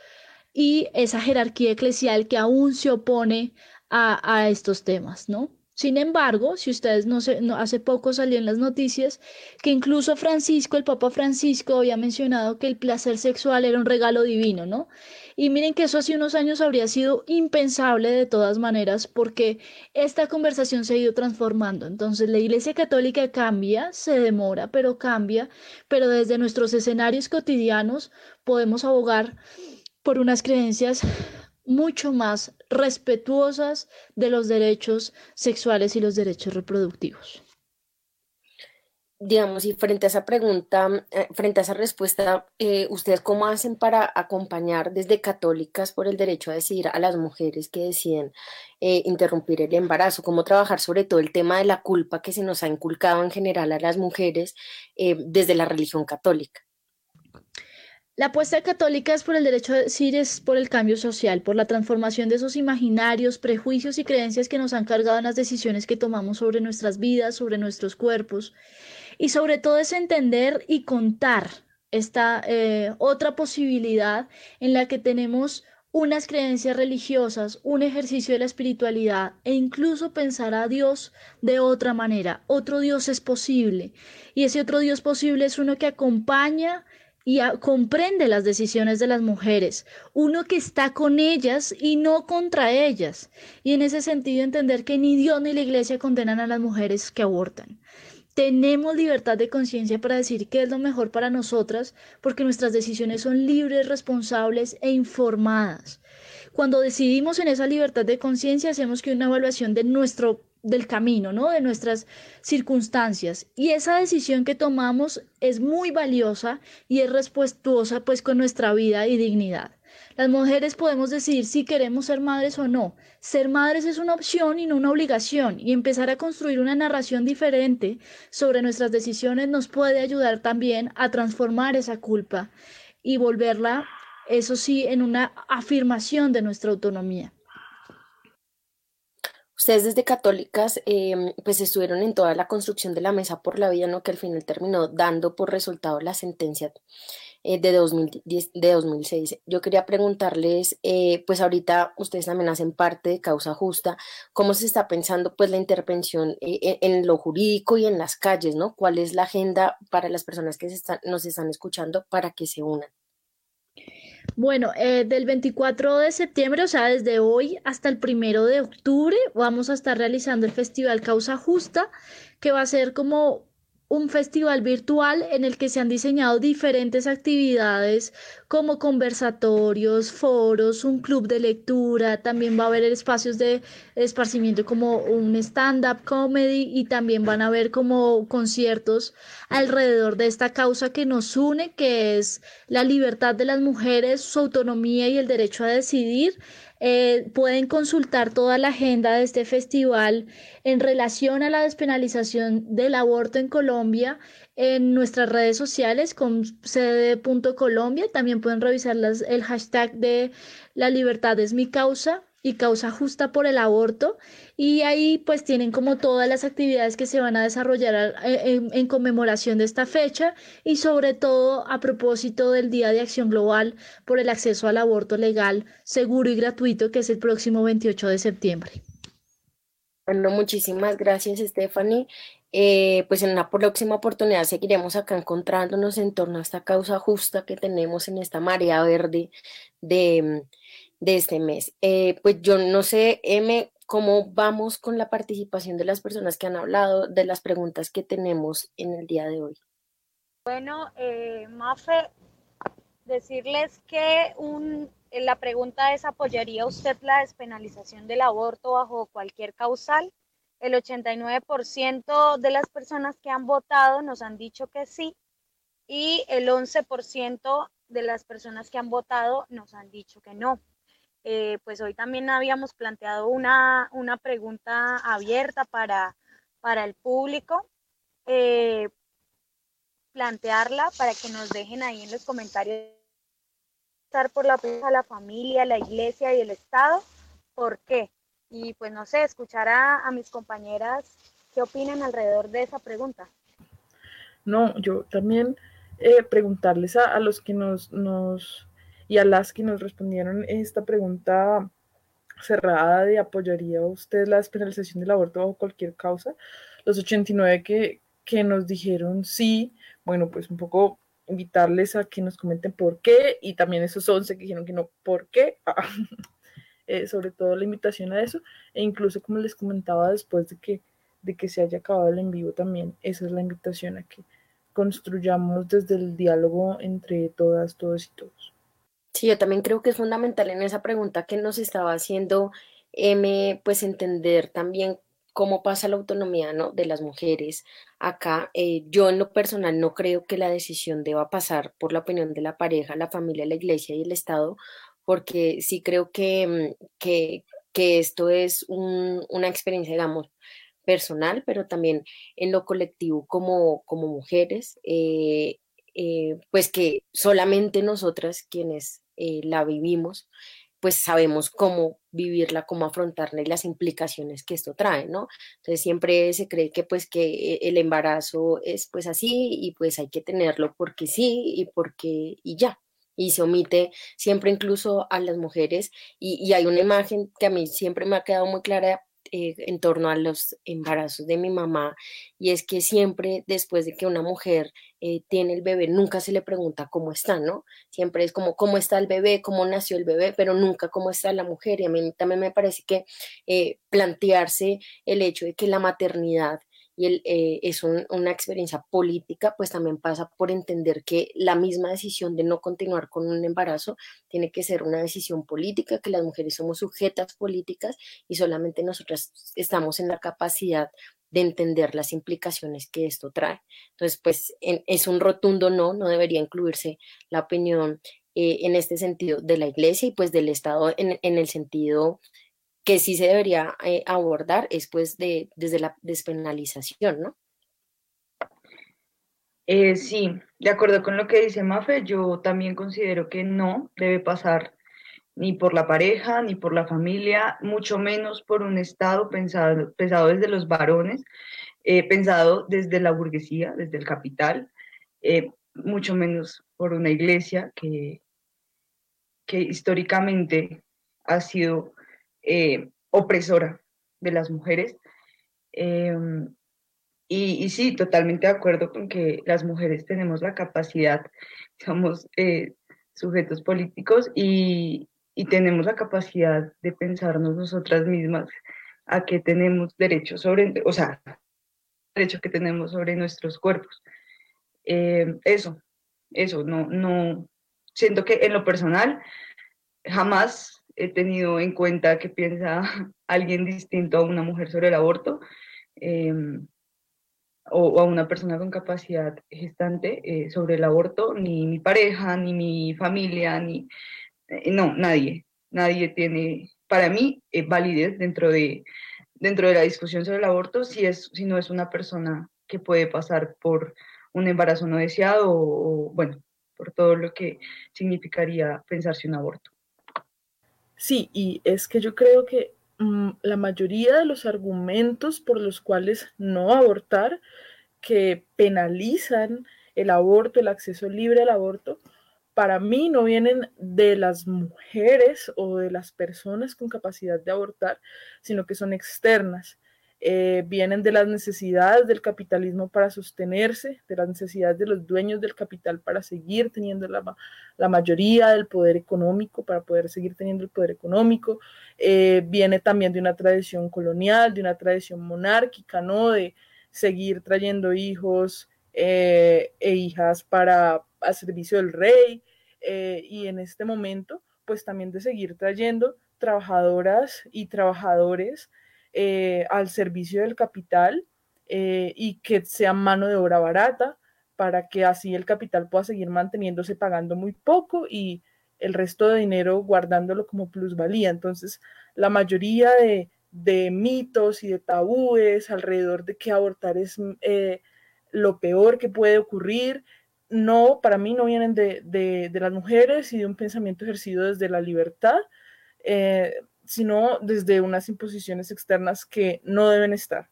y esa jerarquía eclesial que aún se opone a, a estos temas, ¿no? Sin embargo, si ustedes no se, hace poco salió en las noticias que incluso Francisco, el Papa Francisco, había mencionado que el placer sexual era un regalo divino, ¿no? Y miren que eso hace unos años habría sido impensable de todas maneras porque esta conversación se ha ido transformando. Entonces la Iglesia Católica cambia, se demora, pero cambia, pero desde nuestros escenarios cotidianos podemos abogar por unas creencias mucho más respetuosas de los derechos sexuales y los derechos reproductivos. Digamos, y frente a esa pregunta, eh, frente a esa respuesta, eh, ¿ustedes cómo hacen para acompañar desde católicas por el derecho a decidir a las mujeres que deciden eh, interrumpir el embarazo? ¿Cómo trabajar sobre todo el tema de la culpa que se nos ha inculcado en general a las mujeres desde la religión católica? La apuesta católica es por el derecho a decir, es por el cambio social, por la transformación de esos imaginarios, prejuicios y creencias que nos han cargado en las decisiones que tomamos sobre nuestras vidas, sobre nuestros cuerpos. Y sobre todo es entender y contar esta eh, otra posibilidad en la que tenemos unas creencias religiosas, un ejercicio de la espiritualidad e incluso pensar a Dios de otra manera. Otro Dios es posible y ese otro Dios posible es uno que acompaña y comprende las decisiones de las mujeres, uno que está con ellas y no contra ellas. Y en ese sentido entender que ni Dios ni la iglesia condenan a las mujeres que abortan. Tenemos libertad de conciencia para decir qué es lo mejor para nosotras porque nuestras decisiones son libres, responsables e informadas. Cuando decidimos en esa libertad de conciencia hacemos que una evaluación de nuestro del camino, ¿no? De nuestras circunstancias. Y esa decisión que tomamos es muy valiosa y es respetuosa pues con nuestra vida y dignidad. Las mujeres podemos decidir si queremos ser madres o no. Ser madres es una opción y no una obligación y empezar a construir una narración diferente sobre nuestras decisiones nos puede ayudar también a transformar esa culpa y volverla, eso sí, en una afirmación de nuestra autonomía. Ustedes desde católicas, em, pues estuvieron en toda la construcción de la mesa por la vida, ¿no? Que al final terminó dando por resultado la sentencia eh, de, 2010, de 2006. Yo quería preguntarles, eh, pues ahorita ustedes también hacen parte de Causa Justa, ¿cómo se está pensando pues la intervención eh, e, en lo jurídico y en las calles, ¿no? ¿Cuál es la agenda para las personas que se están, nos están escuchando para que se unan? Bueno, eh, del 24 de septiembre, o sea, desde hoy hasta el primero de octubre, vamos a estar realizando el Festival Causa Justa, que va a ser como un festival virtual en el que se han diseñado diferentes actividades como conversatorios, foros, un club de lectura, también va a haber espacios de esparcimiento como un stand-up comedy y también van a haber como conciertos alrededor de esta causa que nos une, que es la libertad de las mujeres, su autonomía y el derecho a decidir. Eh, pueden consultar toda la agenda de este festival en relación a la despenalización del aborto en Colombia en nuestras redes sociales con cd.colombia. También pueden revisar el hashtag de la libertad es mi causa y causa justa por el aborto. Y ahí pues tienen como todas las actividades que se van a desarrollar eh, en, conmemoración de esta fecha y sobre todo a propósito del Día de Acción Global por el acceso al aborto legal, seguro y gratuito que es el próximo 28 de septiembre. Bueno, muchísimas gracias Stephanie. Eh, pues en una próxima oportunidad seguiremos acá encontrándonos en torno a esta causa justa que tenemos en esta marea verde de de este mes. Eh, pues yo no sé, M, cómo vamos con la participación de las personas que han hablado, de las preguntas que tenemos en el día de hoy. Bueno, eh, Mafe, decirles que un, la pregunta es, ¿apoyaría usted la despenalización del aborto bajo cualquier causal? El 89% de las personas que han votado nos han dicho que sí y el 11% de las personas que han votado nos han dicho que no. Eh, pues hoy también habíamos planteado una, una pregunta abierta para, para el público. Eh, plantearla para que nos dejen ahí en los comentarios estar por la a la familia, la iglesia y el Estado. ¿Por qué? Y pues no sé, escuchar a, mis compañeras qué opinan alrededor de esa pregunta. no, yo también eh, preguntarles a, a, los que nos, nos y a las que nos respondieron esta pregunta cerrada de apoyaría usted la despenalización del aborto bajo cualquier causa, los 89 que, que nos dijeron sí, bueno, pues un poco invitarles a que nos comenten por qué y también esos 11 que dijeron que no, por qué, eh, sobre todo la invitación a eso e incluso como les comentaba después de que, de que se haya acabado el en vivo también, esa es la invitación a que construyamos desde el diálogo entre todas, todos y todos. Sí, yo también creo que es fundamental en esa pregunta que nos estaba haciendo M, pues entender también cómo pasa la autonomía ¿no? de las mujeres. Acá eh, yo en lo personal no creo que la decisión deba pasar por la opinión de la pareja, la familia, la iglesia y el Estado, porque sí creo que, mm, que, que esto es un, una experiencia, digamos, personal, pero también en lo colectivo como, como mujeres, eh, eh, pues que solamente nosotras quienes eh, la vivimos, pues sabemos cómo vivirla, cómo afrontarla y las implicaciones que esto trae, ¿no? Entonces siempre se cree que pues que el embarazo es pues así y pues hay que tenerlo porque sí y porque y ya. Y se omite siempre incluso a las mujeres y, y hay una imagen que a mí siempre me ha quedado muy clara eh, en torno a los embarazos de mi mamá y es que siempre después de que una mujer eh, tiene el bebé, nunca se le pregunta cómo está, ¿no? Siempre es como cómo está el bebé, cómo nació el bebé, pero nunca cómo está la mujer. Y a mí también me parece que eh, plantearse el hecho de que la maternidad y eh, es un, una experiencia política, pues también pasa por entender que la misma decisión de no continuar con un embarazo tiene que ser una decisión política, que las mujeres somos sujetas políticas y solamente nosotras estamos en la capacidad de entender las implicaciones que esto trae. Entonces, pues es un rotundo no, no debería incluirse la opinión eh, en este sentido de la iglesia y pues del Estado en el sentido que sí se debería eh, abordar es pues de, desde la despenalización, ¿no? Eh, sí, de acuerdo con lo que dice Mafe, yo también considero que no debe pasar ni por la pareja, ni por la familia, mucho menos por un Estado pensado, pensado desde los varones, eh, pensado desde la burguesía, desde el capital, mucho menos por una iglesia que, que históricamente ha sido eh, opresora de las mujeres. Eh, y, sí, totalmente de acuerdo con que las mujeres tenemos la capacidad, somos eh, sujetos políticos y, tenemos la capacidad de pensarnos nosotras mismas a que tenemos derecho sobre, o sea, derecho que tenemos sobre nuestros cuerpos. Eh, eso, eso, no, no, siento que en lo personal jamás he tenido en cuenta que piensa alguien distinto a una mujer sobre el aborto o, o, a una persona con capacidad gestante eh, sobre el aborto, ni mi pareja, ni mi familia, ni... Eh, no, nadie. Nadie tiene, para mí, eh, validez dentro de, dentro de la discusión sobre el aborto si, es, si no es una persona que puede pasar por un embarazo no deseado o, o bueno, por todo lo que significaría pensarse un aborto. Sí, y es que yo creo que mmm, la mayoría de los argumentos por los cuales no abortar, que penalizan el aborto, el acceso libre al aborto, para mí no vienen de las mujeres o de las personas con capacidad de abortar, sino que son externas eh, vienen de las necesidades del capitalismo para sostenerse, de las necesidades de los dueños del capital para seguir teniendo la, la mayoría del poder económico, para poder seguir teniendo el poder económico, eh, viene también de una tradición colonial, de una tradición monárquica, ¿no? De seguir trayendo hijos eh, e hijas para a servicio del rey y en este momento, pues también de seguir trayendo trabajadoras y trabajadores eh, al servicio del capital eh, y que sea mano de obra barata para que así el capital pueda seguir manteniéndose pagando muy poco y el resto de dinero guardándolo como plusvalía. Entonces, la mayoría de, de mitos y de tabúes alrededor de que abortar es eh, lo peor que puede ocurrir, no, para mí no vienen de, de, de, las mujeres y de un pensamiento ejercido desde la libertad. Sino desde unas imposiciones externas que no deben estar.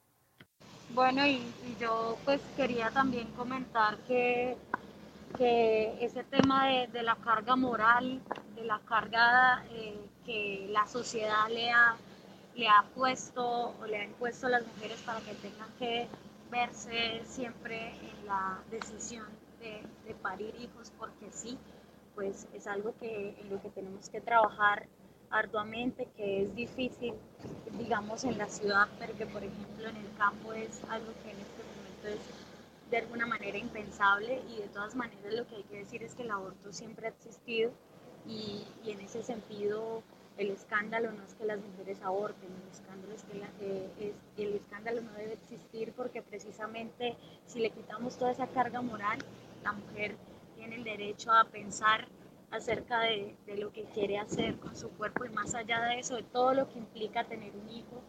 Bueno, y, yo pues quería también comentar que, que ese tema de, de la carga moral, de la carga eh, que la sociedad le ha, le ha puesto o le ha impuesto a las mujeres para que tengan que verse siempre en la decisión de, de parir hijos porque sí, pues es algo que, en lo que tenemos que trabajar arduamente, que es difícil, digamos, en la ciudad, pero que, por ejemplo, en el campo es algo que en este momento es de alguna manera impensable y de todas maneras lo que hay que decir es que el aborto siempre ha existido y, y en ese sentido el escándalo no es que las mujeres aborten, el escándalo, es que la- eh, el escándalo no debe existir porque precisamente si le quitamos toda esa carga moral, la mujer tiene el derecho a pensar acerca de, de lo que quiere hacer con su cuerpo y más allá de eso, de todo lo que implica tener un hijo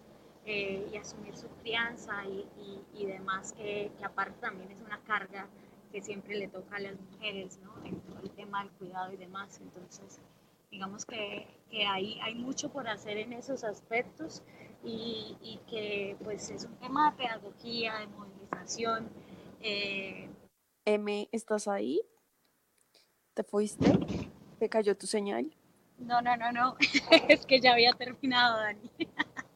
eh, y asumir su crianza y, y- y demás, que, aparte también es una carga que siempre le toca a las mujeres, ¿no? En todo el tema del cuidado y demás. Entonces, digamos que, que hay, hay mucho por hacer en esos aspectos y, y que pues es un tema de pedagogía, de movilización. eh, M, ¿estás ahí? ¿Te fuiste? ¿Te cayó tu señal? no, no, no, no, es que ya había terminado, Dani.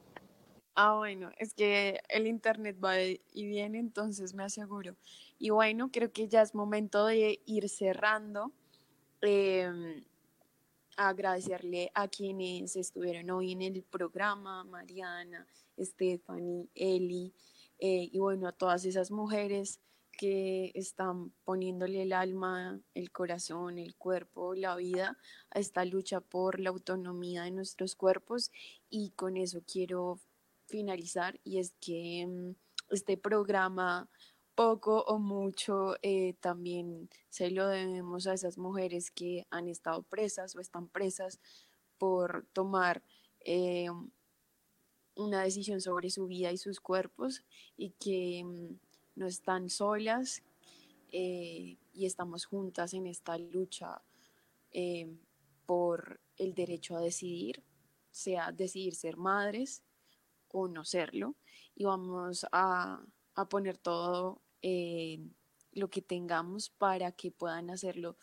Ah, bueno, es que el internet va y viene, entonces me aseguro. Y bueno, creo que ya es momento de ir cerrando. Em, agradecerle a quienes estuvieron hoy en el programa, Mariana, Stephanie, Eli, eh, y bueno, a todas esas mujeres que están poniéndole el alma, el corazón, el cuerpo, la vida a esta lucha por la autonomía de nuestros cuerpos. Y con eso quiero finalizar y es que mm, este programa poco o mucho eh, también se lo debemos a esas mujeres que han estado presas o están presas por tomar eh, una decisión sobre su vida y sus cuerpos y que mm, no están solas eh, y estamos juntas en esta lucha eh, por el derecho a decidir, sea decidir ser madres o no serlo, y vamos a, a poner todo lo que tengamos para que puedan hacerlo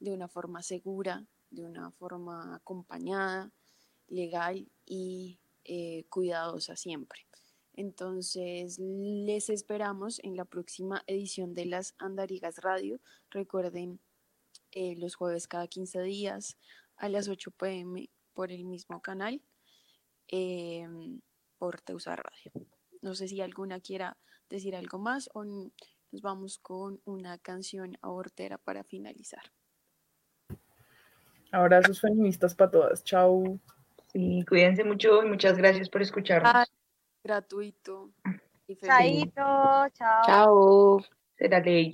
de una forma segura, de una forma acompañada, legal y eh, cuidadosa siempre. Entonces, les esperamos en la próxima edición de las Andarigas Radio. Recuerden, eh, los jueves cada 15 días a las 8 pm por el mismo canal, eh, por Teusa Radio. No sé si alguna quiera decir algo más o nos vamos con una canción abortera para finalizar. Abrazos feministas para todas. Chao. Sí, cuídense mucho y muchas gracias por escucharnos. Gratuito. Chaito, chao. Chao. Será ley.